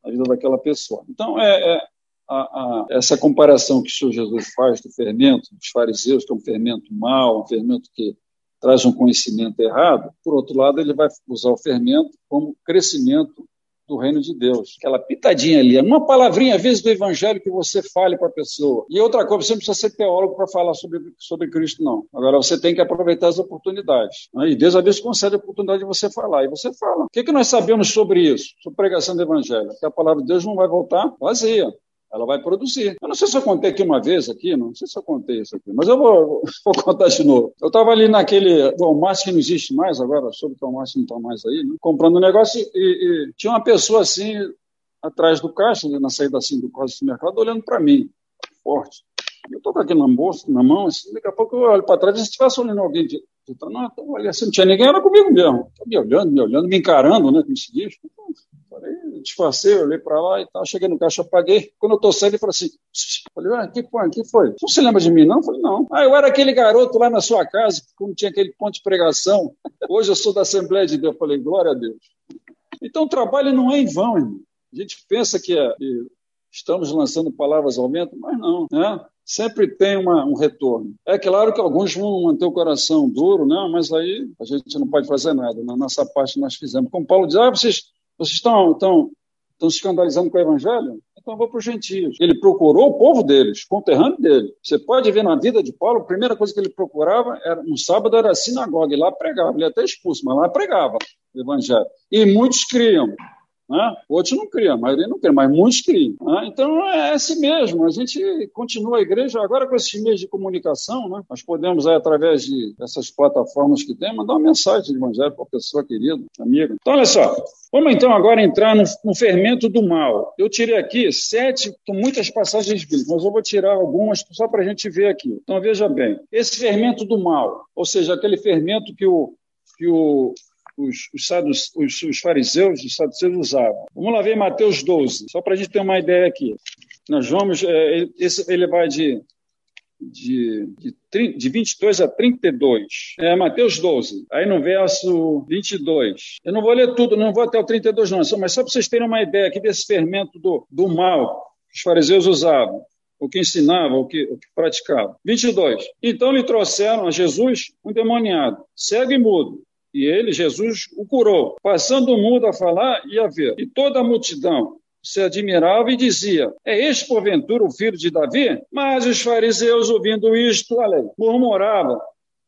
[SPEAKER 1] na vida daquela pessoa. Então, é, é a, a, essa comparação que o Senhor Jesus faz do fermento, dos fariseus, que é um fermento mau, um fermento que traz um conhecimento errado, por outro lado, ele vai usar o fermento como crescimento do reino de Deus. Aquela pitadinha ali, uma palavrinha às vezes do evangelho que você fale para a pessoa. E outra coisa, você não precisa ser teólogo para falar sobre, sobre Cristo, não. Agora você tem que aproveitar as oportunidades. Né? E Deus às vezes concede a oportunidade de você falar. E você fala. O que, que nós sabemos sobre isso? Sobre pregação do evangelho? Que a palavra de Deus não vai voltar vazia ela vai produzir. Eu não sei se eu contei aqui uma vez, aqui, não sei se eu contei isso aqui, mas eu vou, vou contar de novo. Eu estava ali naquele Walmart que não existe mais agora, sobre o Walmart não está mais aí, né? comprando um negócio e, e, tinha uma pessoa assim, atrás do caixa, na saída assim do quase do mercado, olhando para mim, forte. Eu estou com aquilo na bolsa, na mão, assim, daqui a pouco eu olho para trás, se estivesse olhando alguém de, de não, então, olha, assim, não tinha ninguém, era comigo mesmo. Tá me olhando, me olhando, me encarando, né, como se diz. Falei, disfarcei, olhei para lá e tal. Cheguei no caixa, paguei. Quando eu tô saindo, ele falou assim: Falei, ah, que foi? que foi? Não se lembra de mim, não? Eu falei, não. Ah, eu era aquele garoto lá na sua casa, quando tinha aquele ponto de pregação. Hoje eu sou da Assembleia de Deus. Eu falei, glória a Deus. Então, o trabalho não é em vão, irmão. A gente pensa que, é, que estamos lançando palavras ao vento, mas não, né? Sempre tem uma, um retorno. É claro que alguns vão manter o coração duro, né? mas aí a gente não pode fazer nada. Na nossa parte nós fizemos. Como Paulo diz, ah, vocês vocês estão, estão, estão se escandalizando com o evangelho? Então vou para os gentios. Ele procurou o povo deles, conterrâneo dele. Você pode ver na vida de Paulo, a primeira coisa que ele procurava era no sábado era a sinagoga, e lá pregava. Ele até expulso, mas lá pregava o evangelho. E muitos criam. Né? Outros não criam, a maioria não cria, mas muitos criam. Né? Então é assim mesmo, a gente continua a igreja agora com esses meios de comunicação, né? nós podemos, aí, através de dessas plataformas que tem, mandar uma mensagem de evangelho para a pessoa querida, amiga. Então, olha só, vamos então agora entrar no, no fermento do mal. Eu tirei aqui sete, com muitas passagens bíblicas, mas eu vou tirar algumas só para a gente ver aqui. Então, veja bem, esse fermento do mal, ou seja, aquele fermento que o, que o, os, os, os, os fariseus, os saduceus usavam. Vamos lá ver Mateus 12, só para a gente ter uma ideia aqui. Nós vamos, é, esse, ele vai de, de, de, de 22 a 32. É Mateus 12, aí no verso 22. Eu não vou ler tudo, não vou até o 32 não, mas só para vocês terem uma ideia aqui desse fermento do, do mal que os fariseus usavam o que ensinavam, o que, o que praticavam. 22. Então lhe trouxeram a Jesus um demoniado, cego e mudo, e ele, Jesus, o curou, passando o mundo a falar e a ver. E toda a multidão se admirava e dizia: É este, porventura, o filho de Davi? Mas os fariseus, ouvindo isto, murmuravam: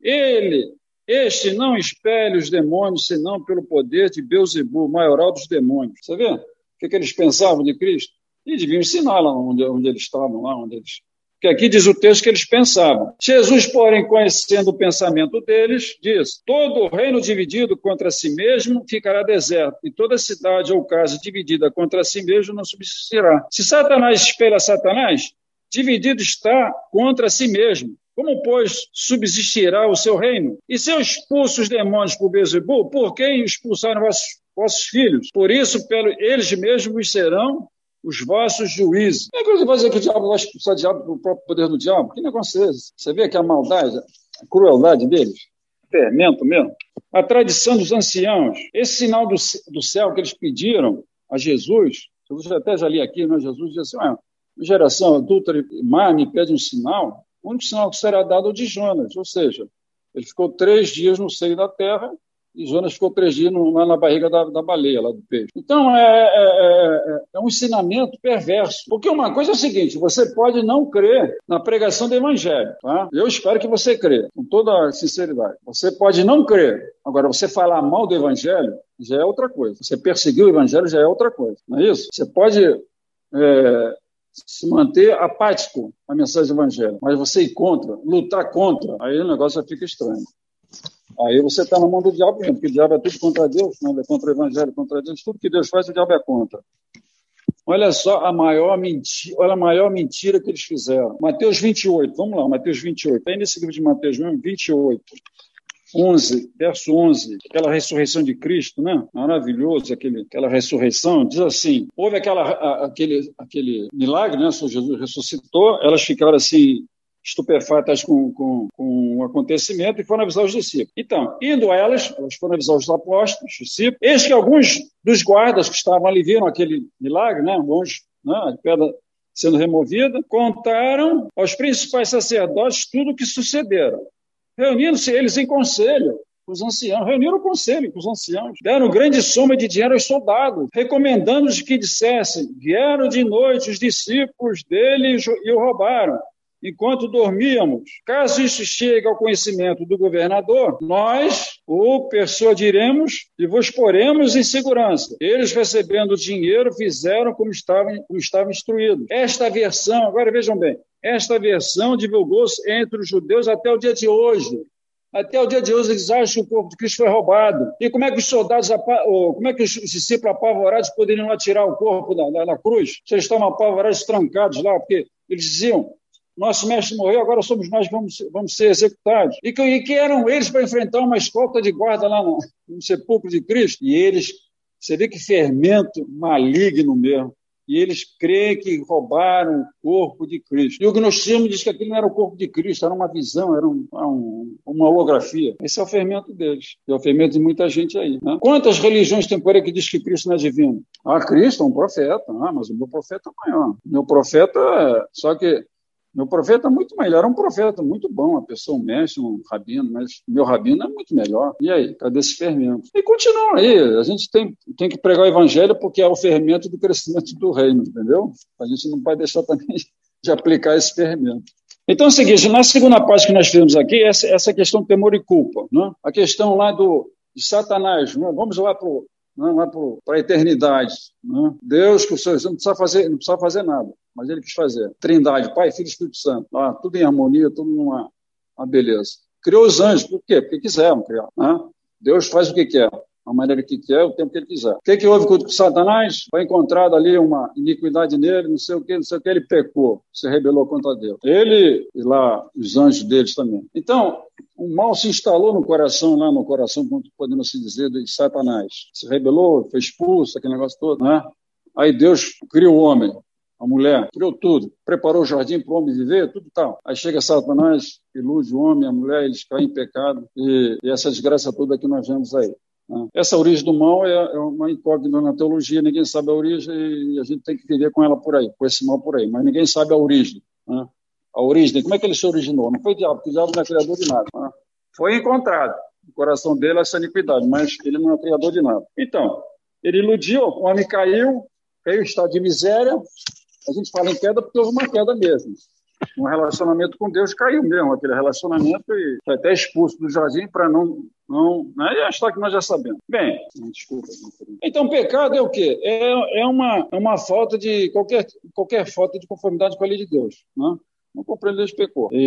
[SPEAKER 1] Ele, este não espelha os demônios, senão pelo poder de Beuzebu, maioral dos demônios. Você vê? O que, que eles pensavam de Cristo? E deviam ensinar lá onde, onde eles estavam, lá onde eles porque aqui diz o texto que eles pensavam. Jesus, porém, conhecendo o pensamento deles, diz: Todo reino dividido contra si mesmo ficará deserto, e toda cidade ou casa dividida contra si mesmo não subsistirá. Se Satanás espelha Satanás, dividido está contra si mesmo. Como, pois, subsistirá o seu reino? E se eu expulso os demônios por Bezebu, por quem expulsaram vossos, vossos filhos? Por isso, pelo, eles mesmos serão os vossos juízes. É você vai que o diabo vai expulsar o diabo pelo próprio poder do diabo? Que negócio é esse? Você vê que a maldade, a crueldade deles, fermento mesmo. A tradição dos anciãos, esse sinal do, do céu que eles pediram a Jesus, Jesus até já li aqui, né? Jesus disse assim, ah, geração adulta e má me pede um sinal, o único sinal que será dado é o de Jonas, ou seja, ele ficou três dias no seio da terra e Jonas ficou dias lá na barriga da, da baleia, lá do peixe. Então, é, é, é, é, um ensinamento perverso. Porque uma coisa é o seguinte, você pode não crer na pregação do evangelho, tá? Eu espero que você crê, com toda sinceridade. Você pode não crer. Agora, você falar mal do evangelho já é outra coisa. Você perseguir o evangelho já é outra coisa, não é isso? Você pode é, se manter apático à mensagem evangelho, mas você ir contra, lutar contra, aí o negócio já fica estranho. Aí você está na mão do diabo mesmo, porque o diabo é tudo contra Deus, né? é contra o evangelho, contra Deus, tudo que Deus faz, o diabo é contra. Olha só a maior mentira, olha a maior mentira que eles fizeram. Mateus 28, vamos lá, Mateus 28. Está aí nesse livro de Mateus mesmo, 28. 11, verso 11, aquela ressurreição de Cristo, né? Maravilhoso, aquele, aquela ressurreição. Diz assim: houve aquela, aquele, aquele milagre, né? O Jesus ressuscitou, elas ficaram assim estupefatas com, com, com o acontecimento e foram avisar os discípulos. Então, indo a elas, elas foram avisar os apóstolos, os discípulos, eis que alguns dos guardas que estavam ali viram aquele milagre, né, um né, a pedra sendo removida, contaram aos principais sacerdotes tudo o que sucedera. Reunindo-se eles em conselho, os anciãos, reuniram o conselho com os anciãos, deram grande soma de dinheiro aos soldados, recomendando-os que dissessem: vieram de noite os discípulos dele e o roubaram enquanto dormíamos. Caso isso chegue ao conhecimento do governador, nós o persuadiremos e vos poremos em segurança. Eles, recebendo o dinheiro, fizeram como estavam, como instruídos. Esta versão, agora vejam bem, esta versão divulgou-se entre os judeus até o dia de hoje. Até o dia de hoje eles acham que o corpo de Cristo foi roubado. E como é que os soldados, como é que os discípulos apavorados poderiam lá tirar o corpo da, da, da cruz? Eles estavam apavorados, trancados lá, porque eles diziam, nosso mestre morreu, agora somos nós que vamos, vamos ser executados. E que, e que eram eles para enfrentar uma escolta de guarda lá no, no sepulcro de Cristo. E eles, você vê que fermento maligno mesmo. E eles creem que roubaram o corpo de Cristo. E o gnosticismo diz que aquilo não era o corpo de Cristo, era uma visão, era um, um, uma holografia. Esse é o fermento deles. E é o fermento de muita gente aí. Né? Quantas religiões têm por aí que diz que Cristo não é divino? Ah, Cristo é um profeta. Ah, mas o meu profeta é maior. Meu profeta é... Só que meu profeta é muito melhor, era um profeta muito bom, uma pessoa, um mestre, um rabino, mas meu rabino é muito melhor. E aí, cadê esse fermento? E continua aí, a gente tem, tem que pregar o evangelho porque é o fermento do crescimento do reino, entendeu? A gente não pode deixar também de aplicar esse fermento. Então é o seguinte, na segunda parte que nós fizemos aqui, essa, essa questão temor e culpa, né? a questão lá do, de Satanás, né? vamos lá para é para a eternidade. Né? Deus, que o Senhor não precisa fazer, não precisa fazer nada mas ele quis fazer. Trindade, Pai, Filho e Espírito Santo. Ah, tudo em harmonia, tudo numa uma beleza. Criou os anjos, por quê? Porque quiseram criar. Né? Deus faz o que quer, a maneira que quer, o tempo que ele quiser. O que, que houve com Satanás? Foi encontrado ali uma iniquidade nele, não sei o que, não sei o que, ele pecou, se rebelou contra Deus. Ele e lá os anjos deles também. Então, o mal se instalou no coração, lá no coração, podemos se dizer, de Satanás. Se rebelou, foi expulso, aquele negócio todo, né? Aí Deus criou o homem a mulher, criou tudo, preparou o jardim para o homem viver, tudo tal. Aí chega Satanás, ilude o homem, a mulher, eles caem em pecado, e, e essa desgraça toda que nós vemos aí. Né? Essa origem do mal é, é, uma incógnita na teologia, ninguém sabe a origem e a gente tem que viver com ela por aí, com esse mal por aí, mas ninguém sabe a origem. Né? A origem, como é que ele se originou? Não foi o diabo, porque o diabo não é criador de nada. Né? Foi encontrado no coração dele essa iniquidade, mas ele não é criador de nada. Então, ele iludiu, o homem caiu, caiu em estado de miséria, a gente fala em queda porque houve uma queda mesmo. Um relacionamento com Deus caiu mesmo, aquele relacionamento, e foi até expulso do jardim para não Não, aí é a história que nós já sabemos. Bem, desculpa. Então, pecado é o quê? É, é, uma, é uma falta de qualquer, qualquer falta de conformidade com a lei de Deus. Né? Não compreendeu, pecou. E,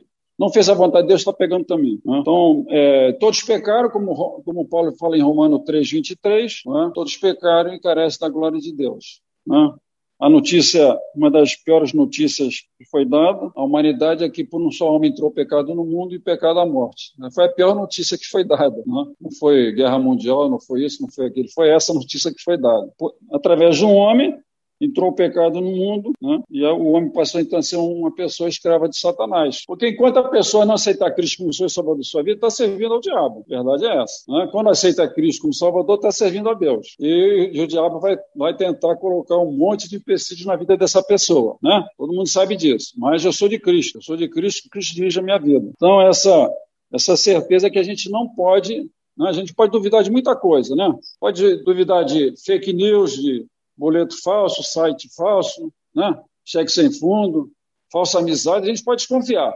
[SPEAKER 1] e não fez a vontade de Deus, está pegando também. Né? Então, é, todos pecaram, como, como Paulo fala em Romano 3, 23, né? todos pecaram e carecem da glória de Deus. Né? A notícia, uma das piores notícias que foi dada à humanidade é que por um só homem entrou pecado no mundo e pecado a morte. Né? Foi a pior notícia que foi dada. Né? Não foi guerra mundial, não foi isso, não foi aquilo. Foi essa notícia que foi dada. Através de um homem, entrou o pecado no mundo, né? e o homem passou então a ser uma pessoa escrava de Satanás. Porque enquanto a pessoa não aceitar Cristo como seu salvador de sua vida, está servindo ao diabo. A verdade é essa. Né? Quando aceita Cristo como salvador, está servindo a Deus. E, e, o diabo vai, vai tentar colocar um monte de empecilhos na vida dessa pessoa. Né? Todo mundo sabe disso. Mas eu sou de Cristo, eu sou de Cristo, Cristo dirige a minha vida. Então, essa, essa certeza que a gente não pode né? a gente pode duvidar de muita coisa, né? Pode duvidar de fake news, de boleto falso, site falso, né? cheque sem fundo, falsa amizade, a gente pode desconfiar.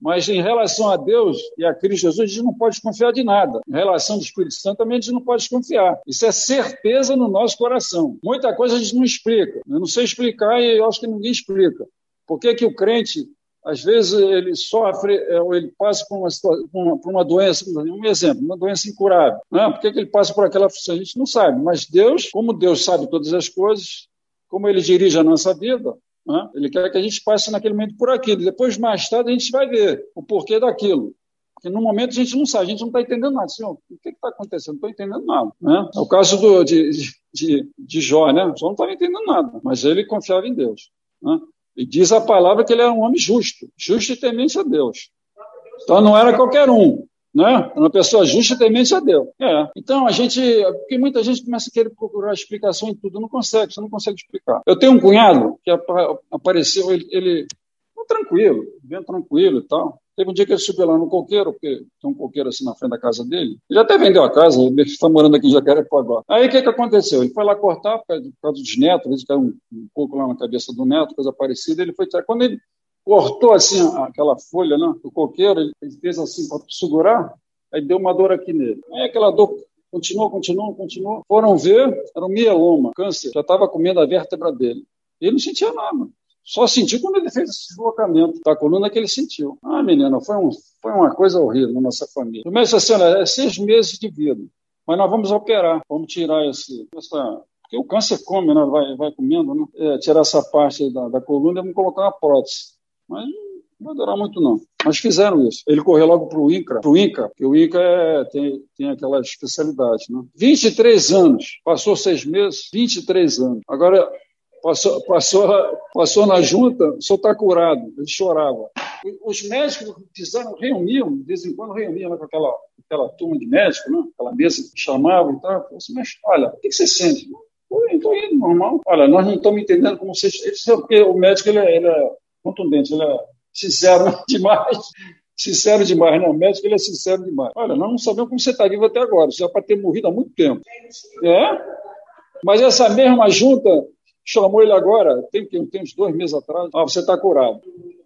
[SPEAKER 1] Mas em relação a Deus e a Cristo Jesus, a gente não pode desconfiar de nada. Em relação ao Espírito Santo, também a gente não pode desconfiar. Isso é certeza no nosso coração. Muita coisa a gente não explica. Eu não sei explicar e eu acho que ninguém explica. Por que, que o crente às vezes ele sofre, é, ou ele passa por uma, uma, por uma doença, um exemplo, uma doença incurável. Né? Por que, que ele passa por aquela aflição? A gente não sabe, mas Deus, como Deus sabe todas as coisas, como Ele dirige a nossa vida, né? Ele quer que a gente passe naquele momento por aquilo. Depois, mais tarde, a gente vai ver o porquê daquilo. Porque no momento a gente não sabe, a gente não está entendendo nada. O que está acontecendo? Não estou entendendo nada. Né? É o caso do, de, de, de Jó, né? Jó não estava entendendo nada, mas ele confiava em Deus. Né? E diz a palavra que ele era um homem justo, justo e temente a Deus. Então não era qualquer um, né? Uma pessoa justa e temente a Deus. É. Então a gente, porque muita gente começa a querer procurar explicação em tudo, não consegue, você não consegue explicar. Eu tenho um cunhado que apareceu, ele, ele tranquilo, bem tranquilo e tal. Teve um dia que ele subiu lá no coqueiro, porque tem um coqueiro assim na frente da casa dele. Ele até vendeu a casa, ele está morando aqui em Jacarepaguá. Aí o que, que aconteceu? Ele foi lá cortar por causa dos netos, ele caiu um, um coco lá na cabeça do neto, coisa parecida. Ele foi. Quando ele cortou assim aquela folha né, do coqueiro, ele fez assim para segurar, aí deu uma dor aqui nele. Aí aquela dor continuou, continuou, continuou. Foram ver, era um mieloma, câncer, já estava comendo a vértebra dele. Ele não sentia nada. Só sentiu quando ele fez esse deslocamento da coluna que ele sentiu. Ah, menina, foi, um, foi uma coisa horrível na nossa família. Primeiro, assim, olha, é seis meses de vida, mas nós vamos operar, vamos tirar esse, essa, porque o câncer come, né? vai, vai comendo, né? É, tirar essa parte da, da coluna e vamos colocar uma prótese. Mas não vai durar muito, não. Mas fizeram isso. Ele correu logo para o INCRA, pro INCA, porque o INCA é, tem, tem aquela especialidade. Né? 23 anos, passou seis meses, 23 anos. Agora, Passou, passou, passou na junta, o senhor está curado. Ele chorava. Os médicos fizeram, reuniam, de vez em quando reuniam com aquela, aquela turma de médicos, né? aquela mesa que chamavam e tal. Assim, mas olha, o que você sente? Estou indo, normal. Olha, nós não estamos entendendo como você. Porque o médico ele é, ele é contundente, ele é sincero demais. Sincero demais, não. O médico ele é sincero demais. Olha, nós não sabemos como você está vivo até agora. Você já para ter morrido há muito tempo. É? Mas essa mesma junta chamou ele agora, tem, tem uns dois meses atrás, ah, você está curado.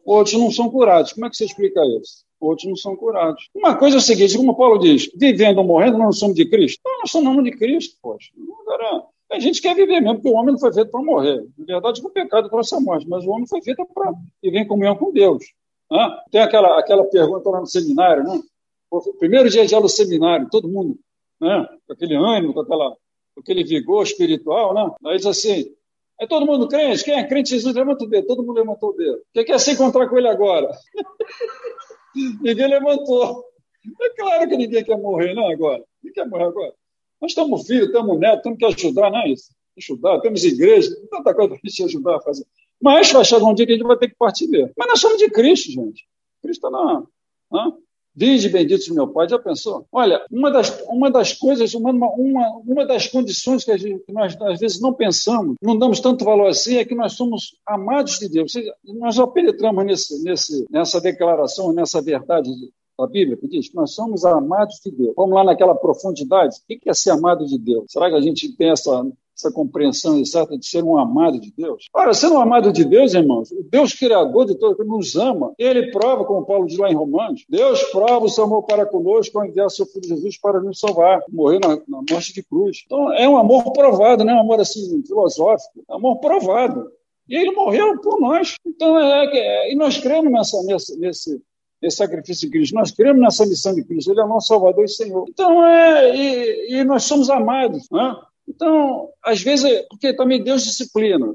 [SPEAKER 1] Outros não são curados. Como é que você explica isso? Outros não são curados. Uma coisa é o seguinte, como Paulo diz, vivendo ou morrendo, nós não somos de Cristo. Então, nós somos de Cristo, poxa. Agora, a gente quer viver mesmo, porque o homem não foi feito para morrer. Na verdade, o pecado trouxe a morte, mas o homem foi feito para viver em comunhão com Deus. Né? Tem aquela, aquela pergunta lá no seminário, né? Primeiro dia aula do seminário, todo mundo, né? com aquele ânimo, com, aquela, com aquele vigor espiritual, né? Aí diz assim, é todo mundo crente? Quem é crente Jesus? Levanta o dedo. Todo mundo levantou o dedo. Quem quer se encontrar com ele agora? ninguém levantou. É claro que ninguém quer morrer, não, agora. Ninguém quer morrer agora. Nós estamos filhos, estamos netos, temos que ajudar, não é isso? Ajudar, temos igreja, tanta coisa para a gente ajudar a fazer. Mas vai chegar um dia que a gente vai ter que partir dele. Mas nós somos de Cristo, gente. Cristo está na. Né? Vinde benditos meu Pai. Já pensou? Olha, uma das, uma das coisas, uma, uma, uma das condições que, gente, que nós às vezes não pensamos, não damos tanto valor assim, é que nós somos amados de Deus. Seja, nós já penetramos nesse, nesse, nessa declaração, nessa verdade da Bíblia, que diz que nós somos amados de Deus. Vamos lá naquela profundidade. O que é ser amado de Deus? Será que a gente tem essa essa compreensão exata de ser um amado de Deus. Ora, sendo um amado de Deus, irmãos, o Deus criador de todo que nos ama, ele prova, como Paulo diz lá em Romanos, Deus prova o seu amor para conosco ao enviar seu filho Jesus para nos salvar, morrer na, na morte de cruz. Então, é um amor provado, não é um amor assim filosófico, é um amor provado. E ele morreu por nós. Então, é, é, e nós cremos nessa, nessa, nesse, esse sacrifício de Cristo. Nós cremos nessa missão de Cristo. Ele é nosso Salvador e Senhor. Então, é, e, e nós somos amados. Né? Então, às vezes, porque também Deus disciplina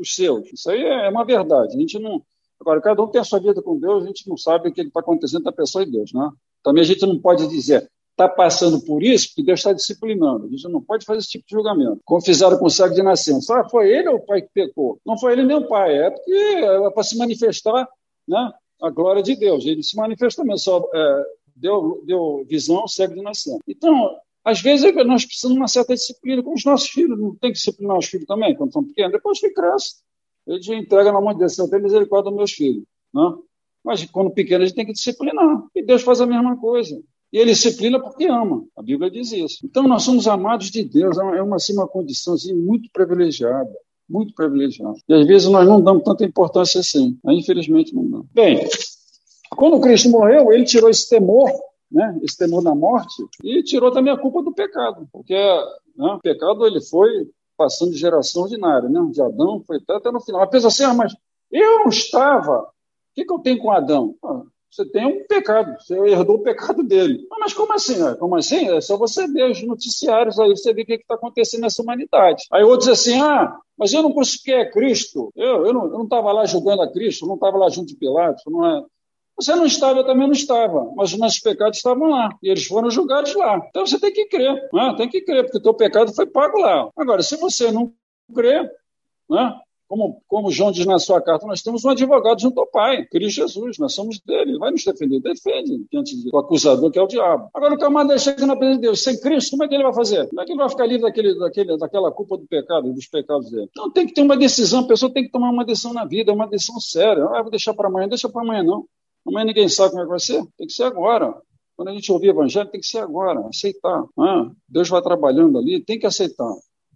[SPEAKER 1] os seus. Isso aí é uma verdade. A gente não. Agora, cada um tem a sua vida com Deus, a gente não sabe o que está acontecendo entre a pessoa e Deus. Né? Também a gente não pode dizer, está passando por isso porque Deus está disciplinando. A gente não pode fazer esse tipo de julgamento. Como fizeram com o cego de nascença. Ah, foi ele ou o pai que pecou? Não foi ele nem o pai. É porque é para se manifestar né, a glória de Deus. Ele se manifestou mesmo, só, é, deu, deu visão ao cego de nascença. Então, às vezes nós precisamos de uma certa disciplina com os nossos filhos. Não tem que disciplinar os filhos também, quando são pequenos. Depois que cresce, ele já entrega na mão de Deus. Eu tenho misericórdia dos meus filhos. Né? Mas quando pequeno, a gente tem que disciplinar. E Deus faz a mesma coisa. E ele disciplina porque ama. A Bíblia diz isso. Então, nós somos amados de Deus. É uma, é assim, uma condição assim, muito privilegiada. Muito privilegiada. E às vezes nós não damos tanta importância assim. Infelizmente, não damos. Bem, quando Cristo morreu, ele tirou esse temor né, esse temor da morte, e tirou também a culpa do pecado, porque né, o pecado ele foi passando de geração ordinária, né, de Adão foi até, até no final. Apesar assim, ah, mas eu não estava, o que, que eu tenho com Adão? Ah, você tem um pecado, você herdou o pecado dele. Ah, mas como assim? Ah, como assim? É só você ver os noticiários aí, você vê o que está acontecendo nessa humanidade. Aí outros assim, ah, mas eu não crucifiquei a Cristo, eu, eu não estava lá julgando a Cristo, eu não estava lá junto de Pilatos, não é, você não estava, eu também não estava, mas os nossos pecados estavam lá e eles foram julgados lá. Então você tem que crer, né? tem que crer, porque o teu pecado foi pago lá. Agora, se você não crê, né? como, como João diz na sua carta, nós temos um advogado junto ao Pai, Cristo Jesus, nós somos dele, ele vai nos defender, defende diante do acusador que é o diabo. Agora o camarada chega na presença de Deus, sem Cristo, como é que ele vai fazer? Como é que ele vai ficar livre daquele, daquele, daquela culpa do pecado, dos pecados dele? Então tem que ter uma decisão, a pessoa tem que tomar uma decisão na vida, uma decisão séria. Ah, vou deixar para amanhã, deixa para amanhã não. Amanhã ninguém sabe como é que vai ser. Tem que ser agora. Quando a gente ouvir evangelho, tem que ser agora, aceitar. Ah, Deus vai trabalhando ali, tem que aceitar.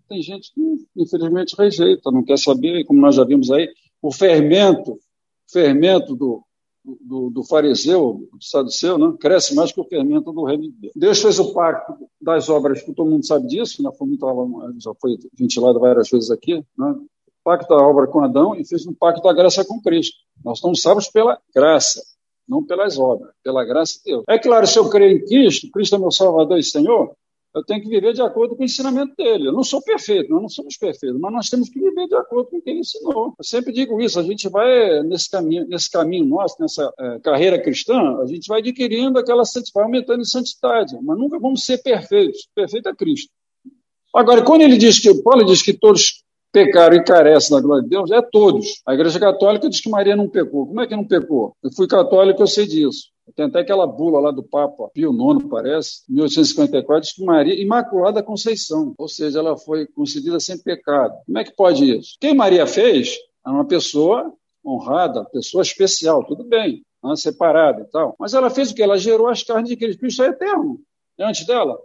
[SPEAKER 1] Tem gente que, infelizmente, rejeita, não quer saber, como nós já vimos aí, o fermento, fermento do, do, do fariseu, do saduceu, né? cresce mais que o fermento do reino de Deus. Deus fez o pacto das obras, que todo mundo sabe disso, né? foi muito, já foi ventilado várias vezes aqui, né? o pacto da obra com Adão e fez um pacto da graça com Cristo. Nós estamos salvos pela graça não pelas obras, pela graça de Deus. É claro, se eu creio em Cristo, Cristo é meu Salvador e Senhor, eu tenho que viver de acordo com o ensinamento dele. Eu não sou perfeito, nós não somos perfeitos, mas nós temos que viver de acordo com o que ele ensinou. Eu sempre digo isso, a gente vai nesse caminho, nesse caminho nosso, nessa é, carreira cristã, a gente vai adquirindo aquela vai aumentando em santidade, mas nunca vamos ser perfeitos. Perfeito é Cristo. Agora, quando ele diz que, Paulo diz que todos pecaram e carecem da glória de Deus é todos. A Igreja Católica diz que Maria não pecou. Como é que não pecou? Eu fui católico, eu sei disso. Tem até aquela bula lá do Papa Pio IX, parece, 1854, diz que Maria, Imaculada Conceição, ou seja, ela foi concedida sem pecado. Como é que pode isso? Quem Maria fez é uma pessoa honrada, pessoa especial, tudo bem, né, separada e tal. Mas ela fez o que? Ela gerou as carnes de Cristo. Cristo é eterno. É antes dela.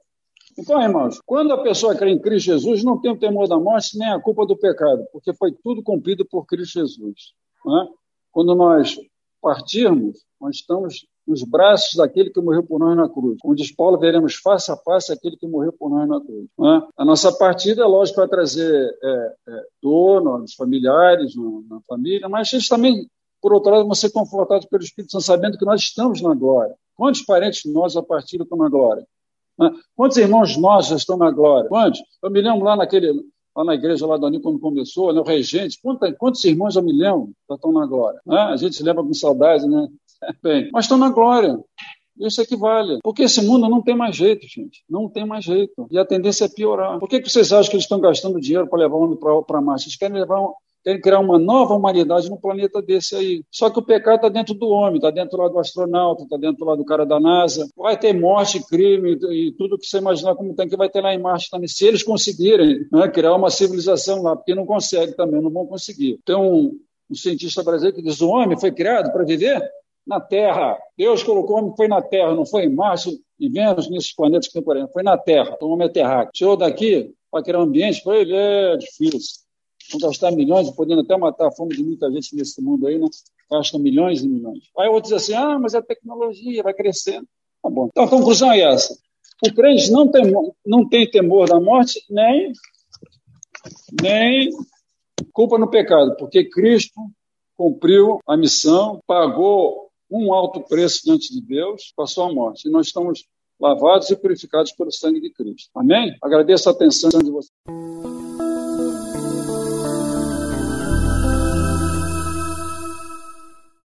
[SPEAKER 1] Então, irmãos, quando a pessoa crê em Cristo Jesus, não tem o temor da morte nem a culpa do pecado, porque foi tudo cumprido por Cristo Jesus. É? Quando nós partirmos, nós estamos nos braços daquele que morreu por nós na cruz. Como diz Paulo, veremos face a face aquele que morreu por nós na cruz. É? A nossa partida, é lógico, vai trazer é, é, dor nos familiares, no, na família, mas eles também, por outro lado, vão ser confortados pelo Espírito Santo, sabendo que nós estamos na glória. Quantos parentes nós a partir estão na glória? Né? Quantos irmãos já estão na glória? Quantos? Eu me lembro lá naquele, lá na igreja lá do Aninho, quando começou, né, o regente, quantos, quantos irmãos eu me lembro já estão na glória? Né? A gente se lembra com saudade, né? Bem, mas estão na glória. Isso equivale. Porque esse mundo não tem mais jeito, gente. Não tem mais jeito. E a tendência é piorar. Por que, que vocês acham que eles estão gastando dinheiro para levar o homem para Marte? Eles querem levar querem criar uma nova humanidade no planeta desse aí. Só que o pecado está dentro do homem, está dentro lá do astronauta, está dentro lá do cara da NASA. Vai ter morte, crime e tudo que você imaginar como tem que vai ter lá em Marte também. Se eles conseguirem né, criar uma civilização lá, porque não conseguem também, não vão conseguir. Tem um, um cientista brasileiro que diz: o homem foi criado para viver na Terra. Deus colocou o homem, foi na Terra, não foi em Marte, em Vênus, nesses planetas que tem por aí. Foi na Terra. Então, o homem é terráqueo. Tirou daqui, para criar um ambiente para ele é difícil. Gastar milhões, podendo até matar a fome de muita gente nesse mundo aí, né? Gasta milhões e milhões. Aí outros dizem assim, ah, mas é tecnologia, vai crescendo. Tá bom. Então a conclusão é essa. O crente não tem, não tem temor da morte, nem, nem culpa no pecado, porque Cristo cumpriu a missão, pagou um alto preço diante de Deus com a sua morte. E nós estamos lavados e purificados pelo sangue de Cristo. Amém? Agradeço a atenção de vocês.